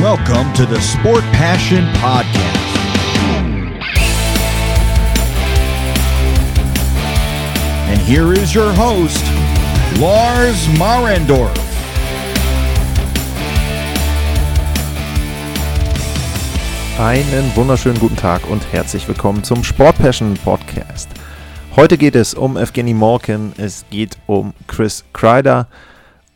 Welcome to the Sport Passion Podcast. And here is your host, Lars Marendorf. Einen wunderschönen guten Tag und herzlich willkommen zum Sport Passion Podcast. Heute geht es um Evgeny Morkin, es geht um Chris Kreider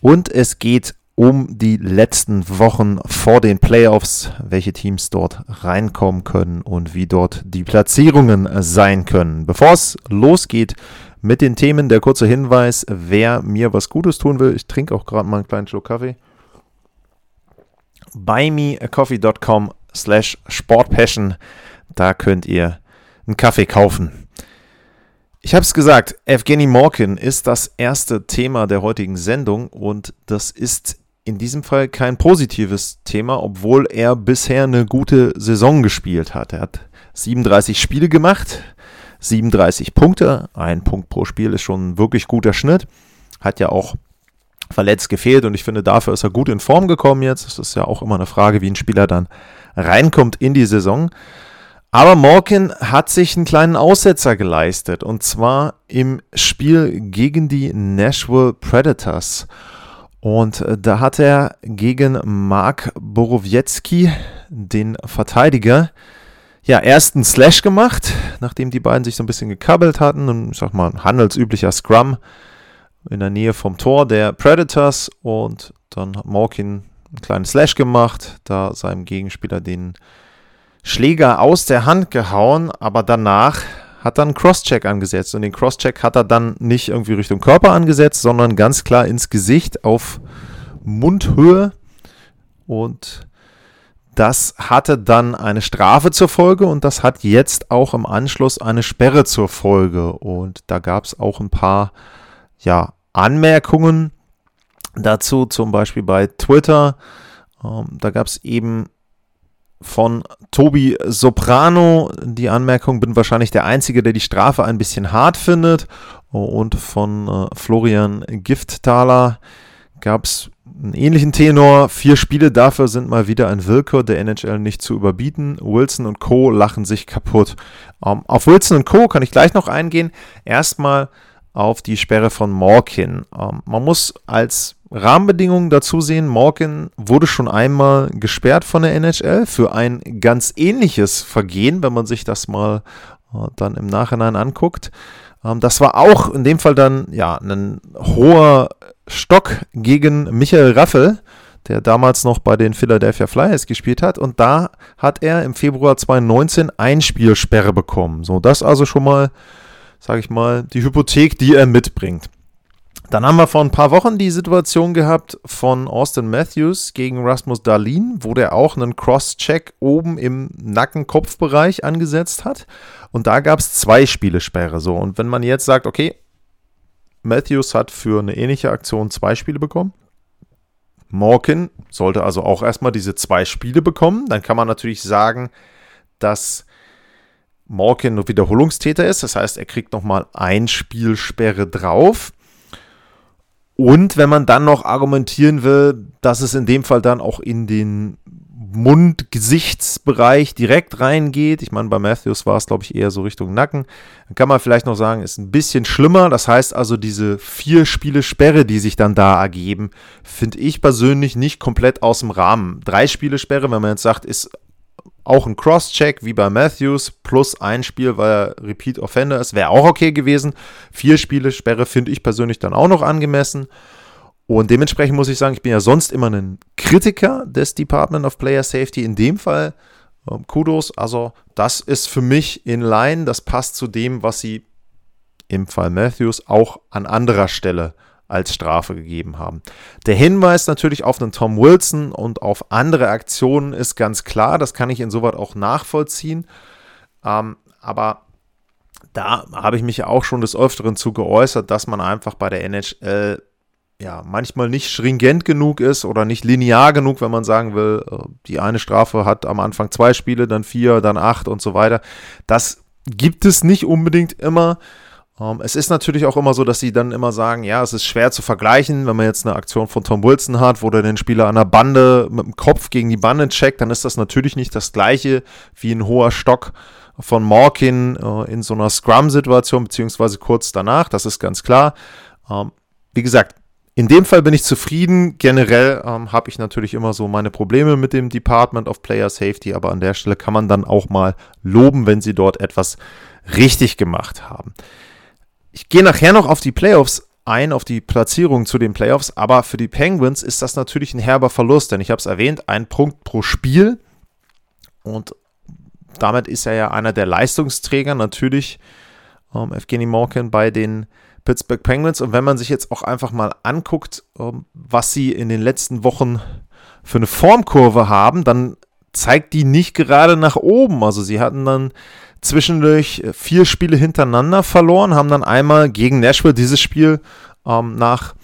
und es geht um die letzten Wochen vor den Playoffs, welche Teams dort reinkommen können und wie dort die Platzierungen sein können. Bevor es losgeht mit den Themen, der kurze Hinweis, wer mir was Gutes tun will, ich trinke auch gerade mal einen kleinen Schluck Kaffee. buymeacoffee.com slash sportpassion, da könnt ihr einen Kaffee kaufen. Ich habe es gesagt, Evgeny Morkin ist das erste Thema der heutigen Sendung und das ist in diesem Fall kein positives Thema, obwohl er bisher eine gute Saison gespielt hat. Er hat 37 Spiele gemacht, 37 Punkte, ein Punkt pro Spiel ist schon ein wirklich guter Schnitt. Hat ja auch verletzt gefehlt und ich finde, dafür ist er gut in Form gekommen jetzt. Das ist ja auch immer eine Frage, wie ein Spieler dann reinkommt in die Saison. Aber Morgan hat sich einen kleinen Aussetzer geleistet und zwar im Spiel gegen die Nashville Predators. Und äh, da hat er gegen Mark Borowiecki, den Verteidiger, ja, erst einen Slash gemacht, nachdem die beiden sich so ein bisschen gekabbelt hatten. Und ich sag mal, ein handelsüblicher Scrum in der Nähe vom Tor der Predators. Und dann hat Morkin einen kleinen Slash gemacht, da seinem Gegenspieler den Schläger aus der Hand gehauen, aber danach hat dann Crosscheck angesetzt. Und den Crosscheck hat er dann nicht irgendwie Richtung Körper angesetzt, sondern ganz klar ins Gesicht auf Mundhöhe. Und das hatte dann eine Strafe zur Folge und das hat jetzt auch im Anschluss eine Sperre zur Folge. Und da gab es auch ein paar ja, Anmerkungen dazu, zum Beispiel bei Twitter. Ähm, da gab es eben von Tobi Soprano. Die Anmerkung, bin wahrscheinlich der Einzige, der die Strafe ein bisschen hart findet. Und von äh, Florian Giftthaler gab es einen ähnlichen Tenor. Vier Spiele dafür sind mal wieder ein Willkür der NHL nicht zu überbieten. Wilson und Co. lachen sich kaputt. Ähm, auf Wilson und Co. kann ich gleich noch eingehen. Erstmal auf die Sperre von Morkin. Ähm, man muss als Rahmenbedingungen dazu sehen, Morgan wurde schon einmal gesperrt von der NHL für ein ganz ähnliches Vergehen, wenn man sich das mal äh, dann im Nachhinein anguckt. Ähm, das war auch in dem Fall dann ja ein hoher Stock gegen Michael Raffel, der damals noch bei den Philadelphia Flyers gespielt hat. Und da hat er im Februar 2019 Einspielsperre bekommen. So, das also schon mal, sage ich mal, die Hypothek, die er mitbringt. Dann haben wir vor ein paar Wochen die Situation gehabt von Austin Matthews gegen Rasmus Darlin, wo der auch einen Cross-Check oben im Nacken-Kopfbereich angesetzt hat. Und da gab es zwei Spielesperre. So. Und wenn man jetzt sagt, okay, Matthews hat für eine ähnliche Aktion zwei Spiele bekommen. Morkin sollte also auch erstmal diese zwei Spiele bekommen. Dann kann man natürlich sagen, dass Morkin nur Wiederholungstäter ist. Das heißt, er kriegt nochmal ein Spielsperre drauf. Und wenn man dann noch argumentieren will, dass es in dem Fall dann auch in den Mund-Gesichtsbereich direkt reingeht. Ich meine, bei Matthews war es, glaube ich, eher so Richtung Nacken. Dann kann man vielleicht noch sagen, ist ein bisschen schlimmer. Das heißt also, diese vier Spiele Sperre, die sich dann da ergeben, finde ich persönlich nicht komplett aus dem Rahmen. Drei Spiele Sperre, wenn man jetzt sagt, ist auch ein Cross-Check wie bei Matthews plus ein Spiel, weil er Repeat Offender ist, wäre auch okay gewesen. Vier Spiele Sperre finde ich persönlich dann auch noch angemessen. Und dementsprechend muss ich sagen, ich bin ja sonst immer ein Kritiker des Department of Player Safety. In dem Fall äh, Kudos. Also, das ist für mich in line. Das passt zu dem, was sie im Fall Matthews auch an anderer Stelle als Strafe gegeben haben. Der Hinweis natürlich auf einen Tom Wilson und auf andere Aktionen ist ganz klar. Das kann ich insoweit auch nachvollziehen. Ähm, aber da habe ich mich auch schon des Öfteren zu geäußert, dass man einfach bei der NHL ja, manchmal nicht stringent genug ist oder nicht linear genug, wenn man sagen will, äh, die eine Strafe hat am Anfang zwei Spiele, dann vier, dann acht und so weiter. Das gibt es nicht unbedingt immer. Um, ähm, es ist natürlich auch immer so, dass sie dann immer sagen, ja, es ist schwer zu vergleichen, wenn man jetzt eine Aktion von Tom Wilson hat, wo der den Spieler an der Bande mit dem Kopf gegen die Bande checkt, dann ist das natürlich nicht das gleiche wie ein hoher Stock von Morkin äh, in so einer Scrum-Situation, beziehungsweise kurz danach, das ist ganz klar. Ähm, wie gesagt, in dem Fall bin ich zufrieden. Generell ähm, habe ich natürlich immer so meine Probleme mit dem Department of Player Safety, aber an der Stelle kann man dann auch mal loben, wenn sie dort etwas richtig gemacht haben. Ich gehe nachher noch auf die Playoffs ein, auf die Platzierung zu den Playoffs, aber für die Penguins ist das natürlich ein herber Verlust, denn ich habe es erwähnt, ein Punkt pro Spiel und damit ist er ja einer der Leistungsträger natürlich, ähm, Evgeny Morkin bei den Pittsburgh Penguins. Und wenn man sich jetzt auch einfach mal anguckt, ähm, was sie in den letzten Wochen für eine Formkurve haben, dann zeigt die nicht gerade nach oben. Also sie hatten dann zwischendurch vier Spiele hintereinander verloren, haben dann einmal gegen Nashville dieses Spiel ähm, nach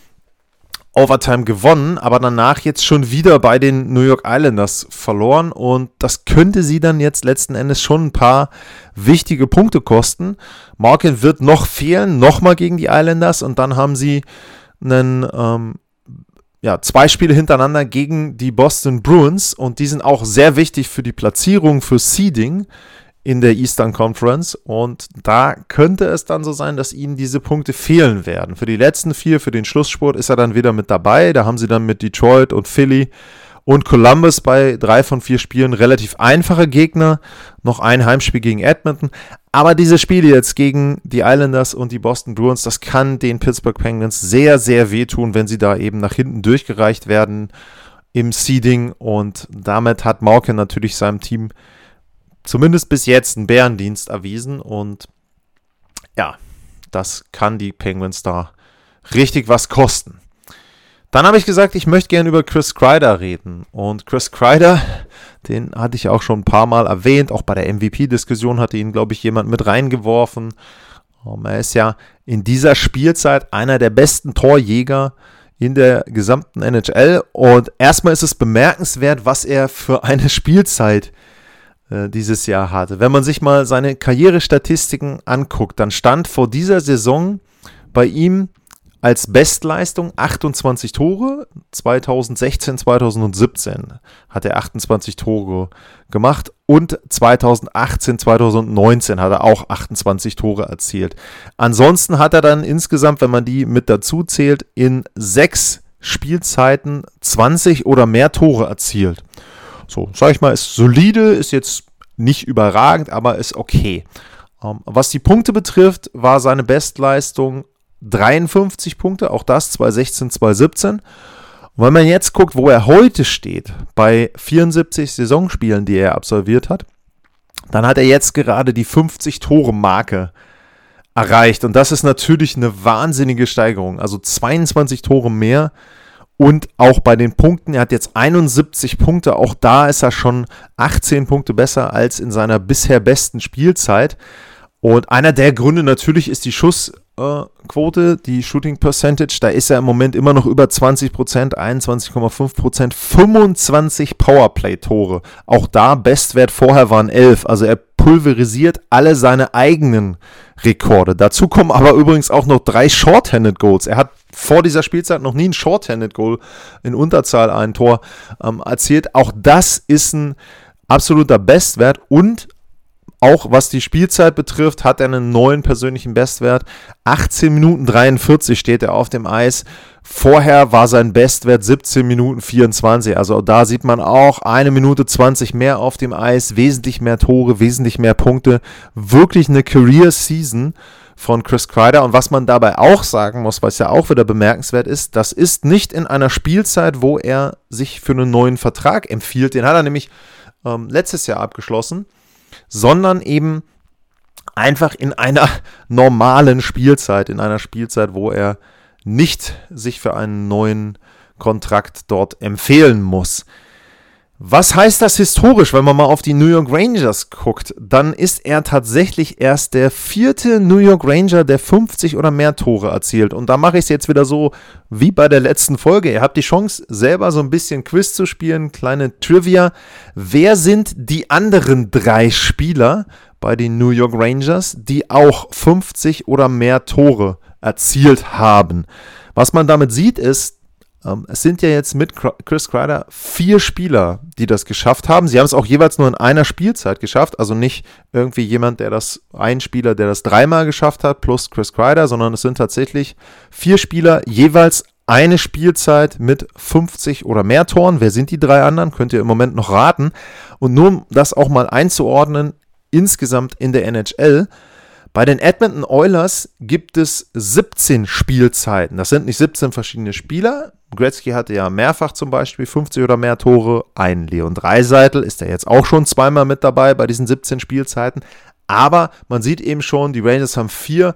Overtime gewonnen, aber danach jetzt schon wieder bei den New York Islanders verloren. Und das könnte sie dann jetzt letzten Endes schon ein paar wichtige Punkte kosten. Markin wird noch fehlen, nochmal gegen die Islanders. Und dann haben sie einen, ähm, ja, zwei Spiele hintereinander gegen die Boston Bruins. Und die sind auch sehr wichtig für die Platzierung, für Seeding in der Eastern Conference. Und da könnte es dann so sein, dass ihnen diese Punkte fehlen werden. Für die letzten vier, für den Schlusssport ist er dann wieder mit dabei. Da haben sie dann mit Detroit und Philly und Columbus bei drei von vier Spielen relativ einfache Gegner. Noch ein Heimspiel gegen Edmonton. Aber diese Spiele jetzt gegen die Islanders und die Boston Bruins, das kann den Pittsburgh Penguins sehr, sehr wehtun, wenn sie da eben nach hinten durchgereicht werden im Seeding. Und damit hat Malkin natürlich seinem Team zumindest bis jetzt einen Bärendienst erwiesen und ja, das kann die Penguins da richtig was kosten. Dann habe ich gesagt, ich möchte gerne über Chris Kreider reden. Und Chris Kreider, den hatte ich auch schon ein paar Mal erwähnt. Auch bei der MVP-Diskussion hatte ihn, glaube ich, jemand mit reingeworfen. Um, er ist ja in dieser Spielzeit einer der besten Torjäger in der gesamten NHL. Und erstmal ist es bemerkenswert, was er für eine Spielzeit äh, dieses Jahr hatte. Wenn man sich mal seine Karrierestatistiken anguckt, dann stand vor dieser Saison bei ihm als Bestleistung 28 Tore. 2016, 2017 hat er 28 Tore gemacht und 2018, 2019 hat er auch 28 Tore erzielt. Ansonsten hat er dann insgesamt, wenn man die mit dazu zählt, in sechs Spielzeiten 20 oder mehr Tore erzielt. So, sag ich mal, ist solide, ist jetzt nicht überragend, aber ist okay. Ähm, was die Punkte betrifft, war seine Bestleistung 53 Punkte, auch das 2016, 2017. Und wenn man jetzt guckt, wo er heute steht, bei 74 Saisonspielen, die er absolviert hat, dann hat er jetzt gerade die 50-Tore-Marke erreicht. Und das ist natürlich eine wahnsinnige Steigerung. Also 22 Tore mehr und auch bei den Punkten, er hat jetzt 71 Punkte, auch da ist er schon 18 Punkte besser als in seiner bisher besten Spielzeit. Und einer der Gründe natürlich ist die Schussquote, die Shooting Percentage. Da ist er im Moment immer noch über 20 Prozent, 21,5 Prozent, 25 Powerplay-Tore. Auch da Bestwert vorher waren 11. Also er pulverisiert alle seine eigenen Rekorde. Dazu kommen aber übrigens auch noch drei Shorthanded Goals. Er hat vor dieser Spielzeit noch nie ein Shorthanded Goal in Unterzahl ein Tor ähm, erzielt. Auch das ist ein absoluter Bestwert und auch was die Spielzeit betrifft, hat er einen neuen persönlichen Bestwert. 18 Minuten 43 steht er auf dem Eis. Vorher war sein Bestwert 17 Minuten 24. Also da sieht man auch eine Minute 20 mehr auf dem Eis, wesentlich mehr Tore, wesentlich mehr Punkte. Wirklich eine Career Season von Chris Kreider. Und was man dabei auch sagen muss, was ja auch wieder bemerkenswert ist, das ist nicht in einer Spielzeit, wo er sich für einen neuen Vertrag empfiehlt. Den hat er nämlich ähm, letztes Jahr abgeschlossen sondern eben einfach in einer normalen Spielzeit, in einer Spielzeit, wo er nicht sich für einen neuen Kontrakt dort empfehlen muss. Was heißt das historisch, wenn man mal auf die New York Rangers guckt? Dann ist er tatsächlich erst der vierte New York Ranger, der 50 oder mehr Tore erzielt. Und da mache ich es jetzt wieder so wie bei der letzten Folge. Ihr habt die Chance, selber so ein bisschen Quiz zu spielen, kleine Trivia. Wer sind die anderen drei Spieler bei den New York Rangers, die auch 50 oder mehr Tore erzielt haben? Was man damit sieht, ist, ähm, es sind ja jetzt mit Chris Kreider vier Spieler, die das geschafft haben. Sie haben es auch jeweils nur in einer Spielzeit geschafft, also nicht irgendwie jemand, der das, ein Spieler, der das dreimal geschafft hat, plus Chris Kreider, sondern es sind tatsächlich vier Spieler, jeweils eine Spielzeit mit 50 oder mehr Toren. Wer sind die drei anderen? Könnt ihr im Moment noch raten. Und nur um das auch mal einzuordnen, insgesamt in der NHL, bei den Edmonton Oilers gibt es 17 Spielzeiten. Das sind nicht 17 verschiedene Spieler, Gretzky hatte ja mehrfach zum Beispiel 50 oder mehr Tore. Ein Leon Dreiseitel ist er jetzt auch schon zweimal mit dabei bei diesen 17 Spielzeiten. Aber man sieht eben schon, die Rangers haben vier.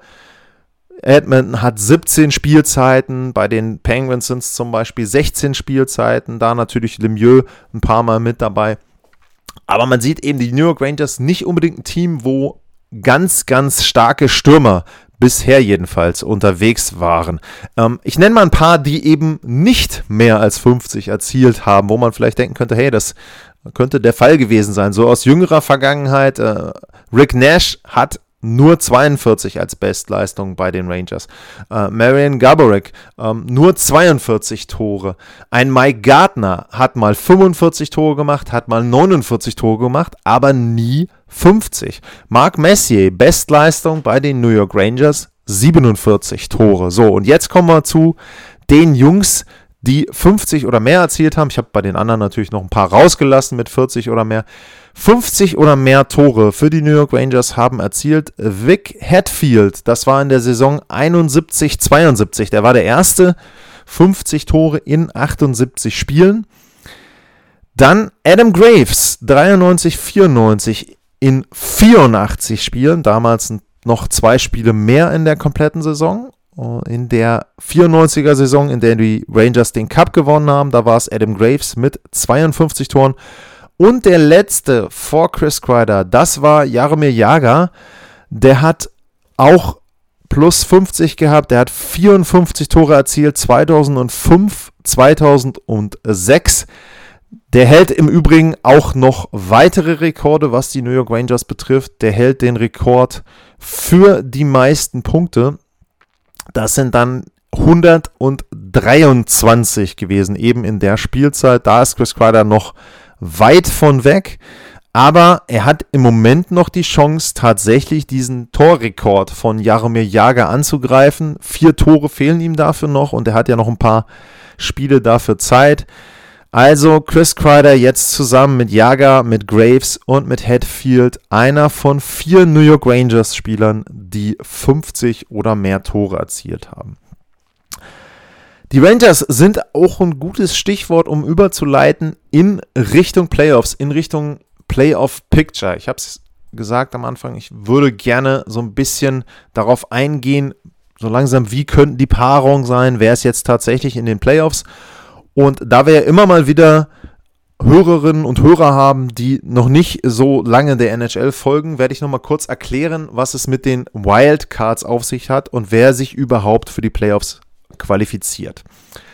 Edmonton hat 17 Spielzeiten, bei den Penguins sind es zum Beispiel 16 Spielzeiten, da natürlich Lemieux ein paar Mal mit dabei. Aber man sieht eben die New York Rangers nicht unbedingt ein Team, wo ganz, ganz starke Stürmer bisher jedenfalls unterwegs waren. Ähm, ich nenne mal ein paar, die eben nicht mehr als 50 erzielt haben, wo man vielleicht denken könnte, hey, das könnte der Fall gewesen sein. So aus jüngerer Vergangenheit, äh, Rick Nash hat nur 42 als Bestleistung bei den Rangers. Äh, Marion Gaborik ähm, nur 42 Tore. Ein Mike Gardner hat mal 45 Tore gemacht, hat mal 49 Tore gemacht, aber nie 50. Mark Messier, Bestleistung bei den New York Rangers, 47 Tore. So, und jetzt kommen wir zu den Jungs, die 50 oder mehr erzielt haben. Ich habe bei den anderen natürlich noch ein paar rausgelassen mit 40 oder mehr. 50 oder mehr Tore für die New York Rangers haben erzielt Vic Hatfield. Das war in der Saison 71-72. Der war der erste. 50 Tore in 78 Spielen. Dann Adam Graves, 93-94 in 84 Spielen, damals noch zwei Spiele mehr in der kompletten Saison. In der 94er Saison, in der die Rangers den Cup gewonnen haben, da war es Adam Graves mit 52 Toren. Und der letzte vor Chris Kreider, das war Jaromir Jager. Der hat auch plus 50 gehabt. Der hat 54 Tore erzielt 2005, 2006. Der hält im Übrigen auch noch weitere Rekorde, was die New York Rangers betrifft. Der hält den Rekord für die meisten Punkte. Das sind dann 123 gewesen, eben in der Spielzeit. Da ist Chris Kreider noch weit von weg. Aber er hat im Moment noch die Chance, tatsächlich diesen Torrekord von Jaromir Jager anzugreifen. Vier Tore fehlen ihm dafür noch und er hat ja noch ein paar Spiele dafür Zeit. Also Chris Kreider jetzt zusammen mit Jager, mit Graves und mit Hatfield einer von vier New York Rangers Spielern, die 50 oder mehr Tore erzielt haben. Die Rangers sind auch ein gutes Stichwort, um überzuleiten in Richtung Playoffs, in Richtung Playoff Picture. Ich habe es gesagt am Anfang, ich würde gerne so ein bisschen darauf eingehen, so langsam, wie könnten die Paarungen sein, wer ist jetzt tatsächlich in den Playoffs und da wir ja immer mal wieder Hörerinnen und Hörer haben, die noch nicht so lange der NHL folgen, werde ich nochmal kurz erklären, was es mit den Wildcards auf sich hat und wer sich überhaupt für die Playoffs qualifiziert.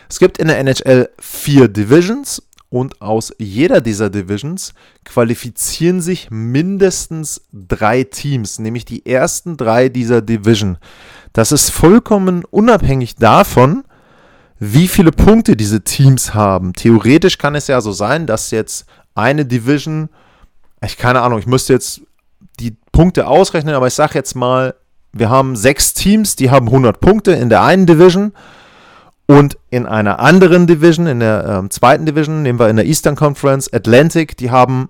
Es gibt in der NHL vier Divisions und aus jeder dieser Divisions qualifizieren sich mindestens drei Teams, nämlich die ersten drei dieser Division. Das ist vollkommen unabhängig davon, wie viele Punkte diese Teams haben. Theoretisch kann es ja so sein, dass jetzt eine Division, ich keine Ahnung, ich müsste jetzt die Punkte ausrechnen, aber ich sage jetzt mal, wir haben sechs Teams, die haben 100 Punkte in der einen Division und in einer anderen Division, in der ähm, zweiten Division, nehmen wir in der Eastern Conference Atlantic, die haben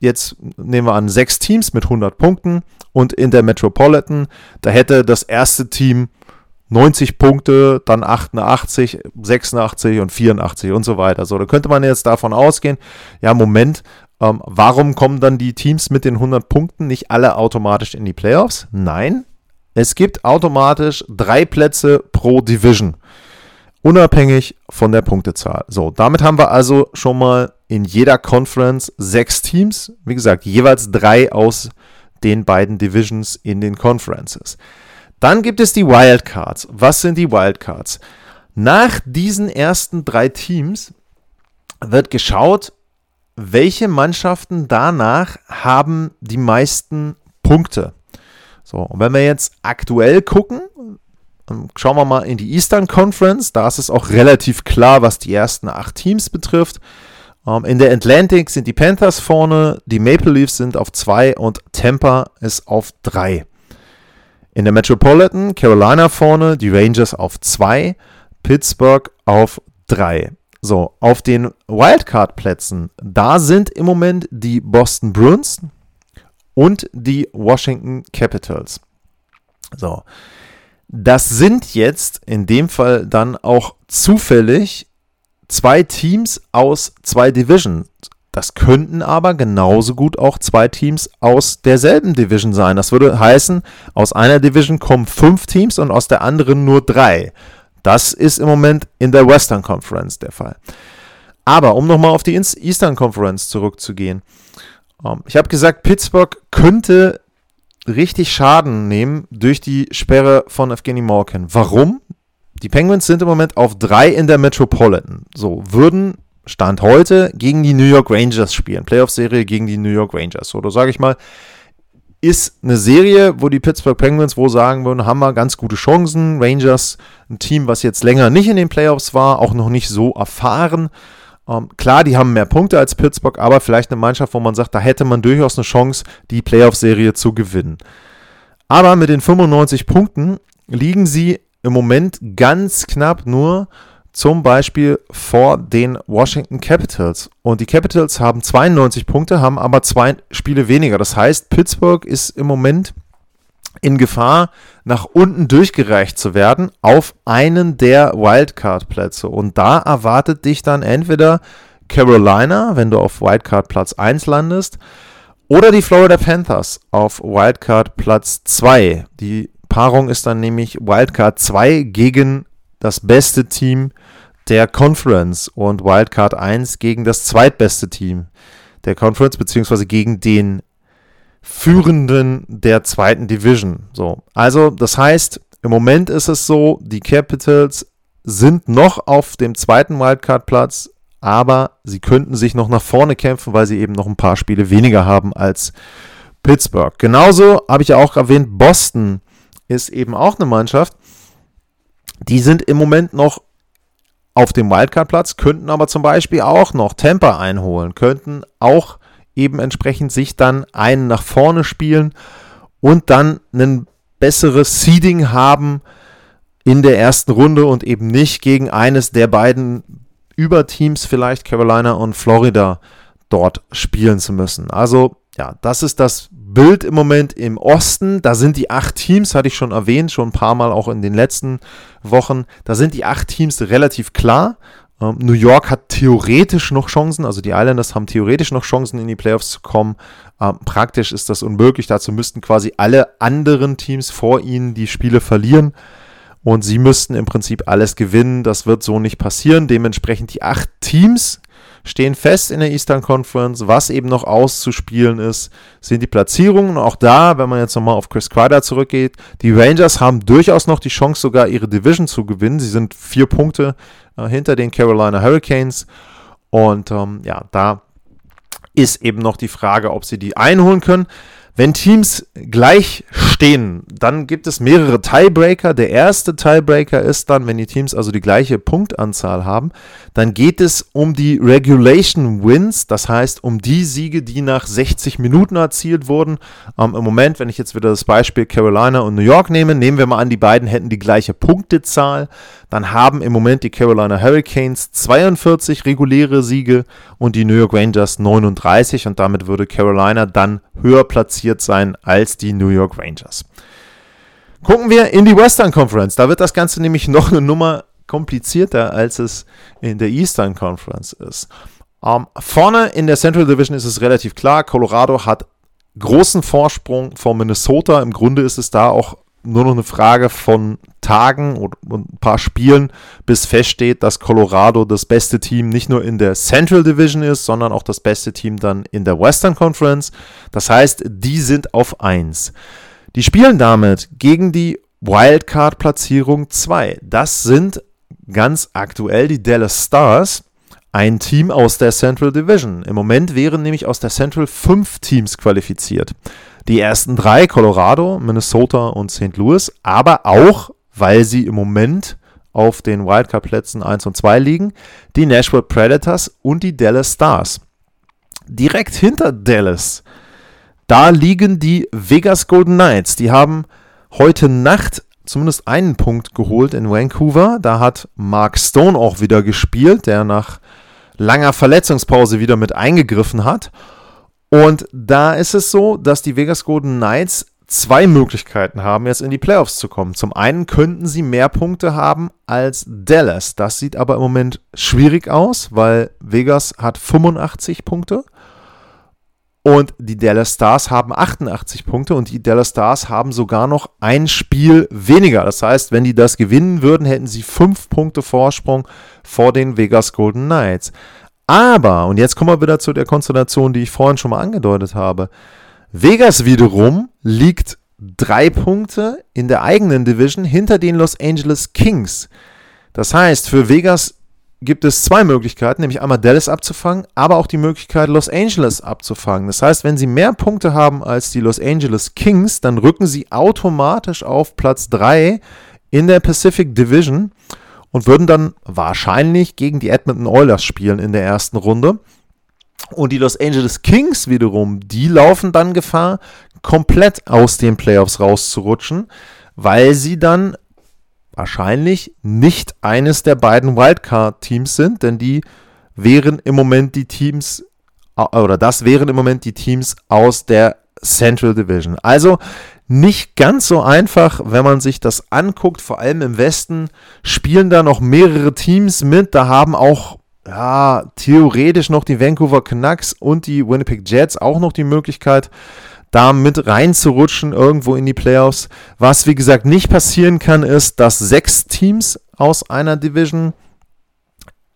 jetzt, nehmen wir an, sechs Teams mit 100 Punkten und in der Metropolitan, da hätte das erste Team 90 Punkte, dann 88, 86 und 84 und so weiter. So, da könnte man jetzt davon ausgehen, ja, Moment, ähm, warum kommen dann die Teams mit den 100 Punkten nicht alle automatisch in die Playoffs? Nein, es gibt automatisch drei Plätze pro Division. unabhängig von der Punktezahl. So, damit haben wir also schon mal in jeder Conference sechs Teams. Wie gesagt, jeweils drei aus den beiden Divisions in den Conferences. Dann gibt es die Wildcards. Was sind die Wildcards? Nach diesen ersten drei Teams wird geschaut, welche Mannschaften danach haben die meisten Punkte. So, und wenn wir jetzt aktuell gucken, schauen wir mal in die Eastern Conference. Da ist es auch relativ klar, was die ersten acht Teams betrifft. Ähm, in der Atlantic sind die Panthers vorne, die Maple Leafs sind auf zwei und Tampa ist auf drei. In der Metropolitan Carolina vorne, die Rangers auf zwei, Pittsburgh auf drei. So, auf den Wildcard-Plätzen, da sind im Moment die Boston Bruins und die Washington Capitals. So, das sind jetzt in dem Fall dann auch zufällig zwei Teams aus zwei Divisions. Das könnten aber genauso gut auch zwei Teams aus derselben Division sein. Das würde heißen, aus einer Division kommen fünf Teams und aus der anderen nur drei. Das ist im Moment in der Western Conference der Fall. Aber um nochmal auf die Eastern Conference zurückzugehen. Ähm, ich habe gesagt, Pittsburgh könnte richtig Schaden nehmen durch die Sperre von Evgeny Malkin. Warum? Die Penguins sind im Moment auf drei in der Metropolitan. So, würden Stand heute gegen die New York Rangers spielen. Playoff-Serie gegen die New York Rangers. Oder sage ich mal, ist eine Serie, wo die Pittsburgh Penguins wohl sagen würden, haben wir ganz gute Chancen. Rangers, ein Team, was jetzt länger nicht in den Playoffs war, auch noch nicht so erfahren. Ähm, klar, die haben mehr Punkte als Pittsburgh, aber vielleicht eine Mannschaft, wo man sagt, da hätte man durchaus eine Chance, die Playoff-Serie zu gewinnen. Aber mit den 95 Punkten liegen sie im Moment ganz knapp nur zum Beispiel vor den Washington Capitals. Und die Capitals haben 92 Punkte, haben aber zwei Spiele weniger. Das heißt, Pittsburgh ist im Moment in Gefahr, nach unten durchgereicht zu werden auf einen der Wildcard-Plätze. Und da erwartet dich dann entweder Carolina, wenn du auf Wildcard Platz 1 landest, oder die Florida Panthers auf Wildcard Platz 2. Die Paarung ist dann nämlich Wildcard 2 gegen das beste Team der Conference und Wildcard 1 gegen das zweitbeste Team der Conference, beziehungsweise gegen den Führenden der zweiten Division. So, also das heißt, im Moment ist es so, die Capitals sind noch auf dem zweiten Wildcard-Platz, aber sie könnten sich noch nach vorne kämpfen, weil sie eben noch ein paar Spiele weniger haben als Pittsburgh. Genauso habe ich ja auch erwähnt, Boston ist eben auch eine Mannschaft. Die sind im Moment noch auf dem Wildcard-Platz, könnten aber zum Beispiel auch noch Tampa einholen, könnten auch eben entsprechend sich dann einen nach vorne spielen und dann ein besseres Seeding haben in der ersten Runde und eben nicht gegen eines der beiden Überteams, vielleicht Carolina und Florida, dort spielen zu müssen. Also ja, das ist das Bild im Moment im Osten. Da sind die acht Teams, hatte ich schon erwähnt, schon ein paar Mal auch in den letzten Wochen. Da sind die acht Teams relativ klar. Ähm, New York hat theoretisch noch Chancen, also die Islanders haben theoretisch noch Chancen, in die Playoffs zu kommen. Ähm, praktisch ist das unmöglich. Dazu müssten quasi alle anderen Teams vor ihnen die Spiele verlieren. Und sie müssten im Prinzip alles gewinnen. Das wird so nicht passieren. Dementsprechend die acht Teams stehen fest in der Eastern Conference. Was eben noch auszuspielen ist, sind die Platzierungen. Auch da, wenn man jetzt nochmal auf Chris Kreider zurückgeht, die Rangers haben durchaus noch die Chance, sogar ihre Division zu gewinnen. Sie sind vier Punkte äh, hinter den Carolina Hurricanes. Und ähm, ja, da ist eben noch die Frage, ob sie die einholen können. Wenn Teams gleich stehen, dann gibt es mehrere Tiebreaker. Der erste Tiebreaker ist dann, wenn die Teams also die gleiche Punktanzahl haben, dann geht es um die Regulation Wins, das heißt um die Siege, die nach 60 Minuten erzielt wurden. Ähm, Im Moment, wenn ich jetzt wieder das Beispiel Carolina und New York nehme, nehmen wir mal an, die beiden hätten die gleiche Punktezahl, dann haben im Moment die Carolina Hurricanes 42 reguläre Siege und die New York Rangers 39 und damit würde Carolina dann höher platziert sein als die New York Rangers. Gucken wir in die Western Conference. Da wird das Ganze nämlich noch eine Nummer komplizierter, als es in der Eastern Conference ist. Ähm, vorne in der Central Division ist es relativ klar. Colorado hat großen Vorsprung vor Minnesota. Im Grunde ist es da auch nur noch eine Frage von Tagen und, ein paar Spielen, bis feststeht, dass Colorado das beste Team nicht nur in der Central Division ist, sondern auch das beste Team dann in der Western Conference. Das heißt, die sind auf 1. Die spielen damit gegen die Wildcard-Platzierung 2. Das sind ganz aktuell die Dallas Stars, ein Team aus der Central Division. Im Moment wären nämlich aus der Central fünf Teams qualifiziert. Die ersten drei, Colorado, Minnesota und St. Louis, aber auch, weil sie im Moment auf den Wildcard-Plätzen 1 und 2 liegen, die Nashville Predators und die Dallas Stars. Direkt hinter Dallas, da liegen die Vegas Golden Knights. Die haben heute Nacht zumindest einen Punkt geholt in Vancouver. Da hat Mark Stone auch wieder gespielt, der nach langer Verletzungspause wieder mit eingegriffen hat. Und da ist es so, dass die Vegas Golden Knights zwei Möglichkeiten haben, jetzt in die Playoffs zu kommen. Zum einen könnten sie mehr Punkte haben als Dallas. Das sieht aber im Moment schwierig aus, weil Vegas hat 85 Punkte und die Dallas Stars haben 88 Punkte und die Dallas Stars haben sogar noch ein Spiel weniger. Das heißt, wenn die das gewinnen würden, hätten sie fünf Punkte Vorsprung vor den Vegas Golden Knights. Aber, und jetzt kommen wir wieder zu der Konstellation, die ich vorhin schon mal angedeutet habe. Vegas wiederum liegt drei Punkte in der eigenen Division hinter den Los Angeles Kings. Das heißt, für Vegas gibt es zwei Möglichkeiten, nämlich einmal Dallas abzufangen, aber auch die Möglichkeit, Los Angeles abzufangen. Das heißt, wenn sie mehr Punkte haben als die Los Angeles Kings, dann rücken sie automatisch auf Platz 3 in der Pacific Division und würden dann wahrscheinlich gegen die Edmonton Oilers spielen in der ersten Runde. Und die Los Angeles Kings wiederum, die laufen dann Gefahr, komplett aus den Playoffs rauszurutschen, weil sie dann wahrscheinlich nicht eines der beiden Wildcard-Teams sind, denn die wären im Moment die Teams, oder das wären im Moment die Teams aus der Central Division. Also nicht ganz so einfach, wenn man sich das anguckt. Vor allem im Westen spielen da noch mehrere Teams mit. Da haben auch ja, theoretisch noch die Vancouver Canucks und die Winnipeg Jets auch noch die Möglichkeit, da mit reinzurutschen irgendwo in die Playoffs. Was wie gesagt nicht passieren kann, ist, dass sechs Teams aus einer Division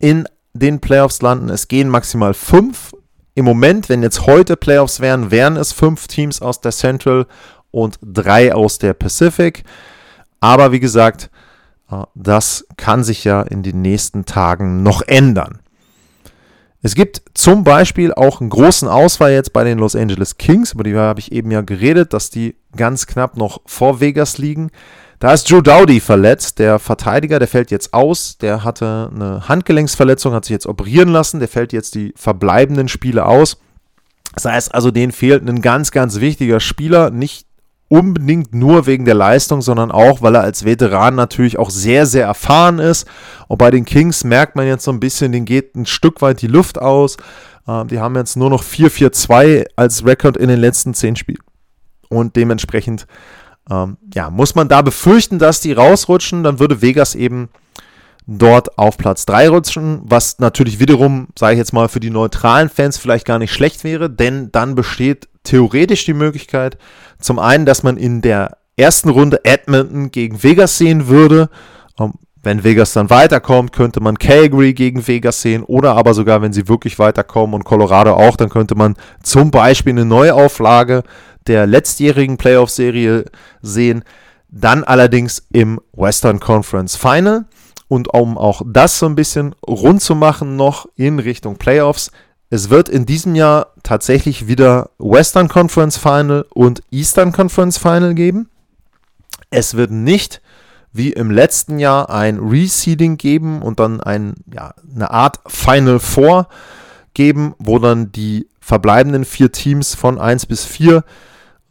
in den Playoffs landen. Es gehen maximal fünf. Im Moment, wenn jetzt heute Playoffs wären, wären es fünf Teams aus der Central und drei aus der Pacific. Aber wie gesagt, äh, das kann sich ja in den nächsten Tagen noch ändern. Es gibt zum Beispiel auch einen großen Ausfall jetzt bei den Los Angeles Kings, über die habe ich eben ja geredet, dass die ganz knapp noch vor Vegas liegen. Da ist Joe Dowdy verletzt, der Verteidiger, der fällt jetzt aus. Der hatte eine Handgelenksverletzung, hat sich jetzt operieren lassen. Der fällt jetzt die verbleibenden Spiele aus. Das heißt also, denen fehlt ein ganz, ganz wichtiger Spieler. Nicht unbedingt nur wegen der Leistung, sondern auch, weil er als Veteran natürlich auch sehr, sehr erfahren ist. Und bei den Kings merkt man jetzt so ein bisschen, denen geht ein Stück weit die Luft aus. Ähm, die haben jetzt nur noch 4-4-2 als Rekord in den letzten 10 Spielen. Und dementsprechend ähm, ja, muss man da befürchten, dass die rausrutschen. Dann würde Vegas eben dort auf Platz 3 rutschen, was natürlich wiederum, sage ich jetzt mal, für die neutralen Fans vielleicht gar nicht schlecht wäre, denn dann besteht theoretisch die Möglichkeit, zum einen, dass man in der ersten Runde Edmonton gegen Vegas sehen würde. Ähm, wenn Vegas dann weiterkommt, könnte man Calgary gegen Vegas sehen oder aber sogar, wenn sie wirklich weiterkommen und Colorado auch, dann könnte man zum Beispiel eine Neuauflage der letztjährigen Playoff-Serie sehen. Dann allerdings im Western Conference Final. Und um auch das so ein bisschen rund zu machen, noch in Richtung Playoffs, es wird in diesem Jahr tatsächlich wieder Western Conference Final und Eastern Conference Final geben. Es wird nicht wie im letzten Jahr ein Reseeding geben und dann ein, ja, eine Art Final Four geben, wo dann die verbleibenden vier Teams von 1 bis 4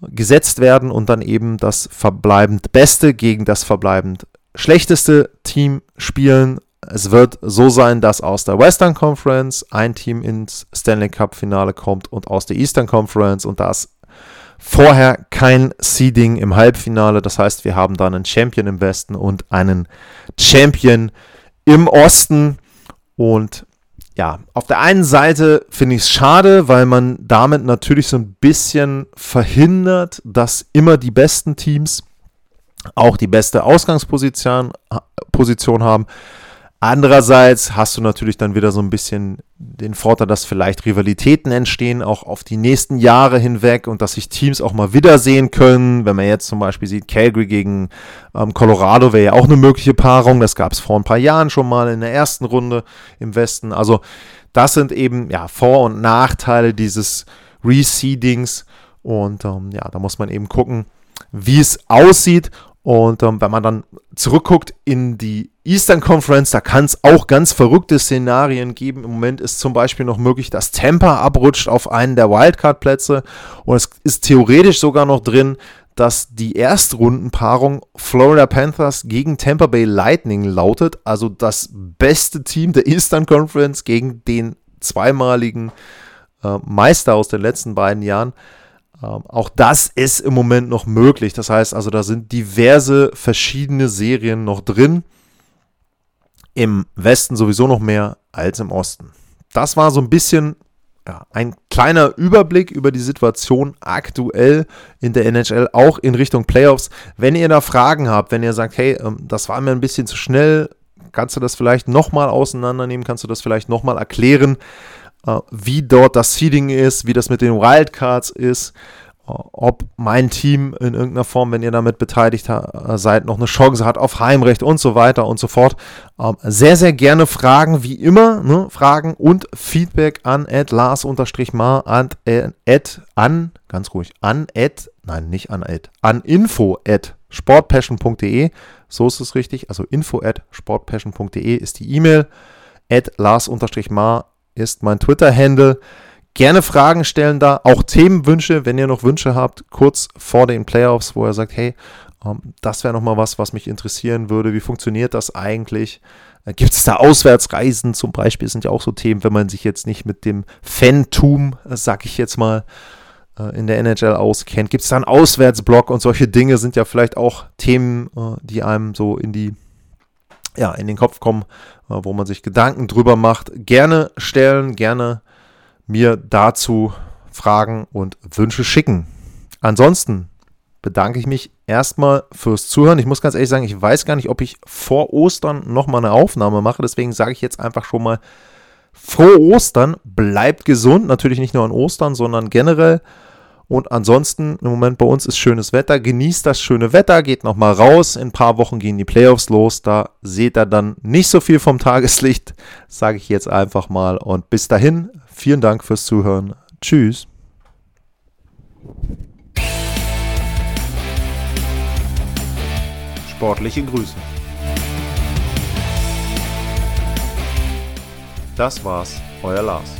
gesetzt werden und dann eben das verbleibend Beste gegen das verbleibend schlechteste Team spielen es wird so sein, dass aus der Western Conference ein Team ins Stanley Cup Finale kommt und aus der Eastern Conference und da ist vorher kein Seeding im Halbfinale. Das heißt, wir haben dann einen Champion im Westen und einen Champion im Osten. Und ja, auf der einen Seite finde ich es schade, weil man damit natürlich so ein bisschen verhindert, dass immer die besten Teams auch die beste Ausgangsposition Position haben. Andererseits hast du natürlich dann wieder so ein bisschen den Vorteil, dass vielleicht Rivalitäten entstehen, auch auf die nächsten Jahre hinweg und dass sich Teams auch mal wiedersehen können. Wenn man jetzt zum Beispiel sieht, Calgary gegen ähm, Colorado wäre ja auch eine mögliche Paarung. Das gab es vor ein paar Jahren schon mal in der ersten Runde im Westen. Also das sind eben ja Vor- und Nachteile dieses Reseedings. Und ähm, ja, da muss man eben gucken, wie es aussieht. Und ähm, wenn man dann zurückguckt in die Eastern Conference, da kann es auch ganz verrückte Szenarien geben. Im Moment ist zum Beispiel noch möglich, dass Tampa abrutscht auf einen der Wildcard-Plätze. Und es ist theoretisch sogar noch drin, dass die Erstrundenpaarung Florida Panthers gegen Tampa Bay Lightning lautet. Also das beste Team der Eastern Conference gegen den zweimaligen äh, Meister aus den letzten beiden Jahren. Ähm, auch das ist im Moment noch möglich. Das heißt also, da sind diverse verschiedene Serien noch drin. Im Westen sowieso noch mehr als im Osten. Das war so ein bisschen ja, ein kleiner Überblick über die Situation aktuell in der NHL, auch in Richtung Playoffs. Wenn ihr da Fragen habt, wenn ihr sagt, hey, ähm, das war mir ein bisschen zu schnell, kannst du das vielleicht nochmal auseinandernehmen, kannst du das vielleicht nochmal erklären, wie dort das Seeding ist, wie das mit den Wildcards ist, äh, ob mein Team in irgendeiner Form, wenn ihr damit beteiligt äh, seid, noch eine Chance hat auf Heimrecht und so weiter und so fort. Ähm, sehr, sehr gerne Fragen, wie immer, ne? Fragen und Feedback an lars-mar an, at, an, ganz ruhig, an at, nein, nicht an at, an info at sportpassion.de, so ist es richtig, also info at sportpassion.de ist die E-Mail, at lars-mar ist mein Twitter-Handle. Gerne Fragen stellen da, auch Themenwünsche, wenn ihr noch Wünsche habt, kurz vor den Playoffs, wo er sagt, hey, ähm, das wäre nochmal was, was mich interessieren würde. Wie funktioniert das eigentlich? Äh, Gibt es da Auswärtsreisen zum Beispiel? Das sind ja auch so Themen, wenn man sich jetzt nicht mit dem Fantum, äh, sag ich jetzt mal, äh, in der NHL auskennt. Gibt es da einen Auswärtsblock und solche Dinge sind ja vielleicht auch Themen, die einem so in die ja, in den Kopf kommen, wo man sich Gedanken drüber macht. Gerne stellen, gerne mir dazu Fragen und Wünsche schicken. Ansonsten bedanke ich mich erstmal fürs Zuhören. Ich muss ganz ehrlich sagen, ich weiß gar nicht, ob ich vor Ostern nochmal eine Aufnahme mache. Deswegen sage ich jetzt einfach schon mal frohe Ostern. Bleibt gesund. Natürlich nicht nur an Ostern, sondern generell. Und ansonsten, im Moment bei uns ist schönes Wetter. Genießt das schöne Wetter, geht nochmal raus. In ein paar Wochen gehen die Playoffs los. Da seht ihr dann nicht so viel vom Tageslicht, sage ich jetzt einfach mal. Und bis dahin, vielen Dank fürs Zuhören. Tschüss. Sportliche Grüße. Das war's, euer Lars.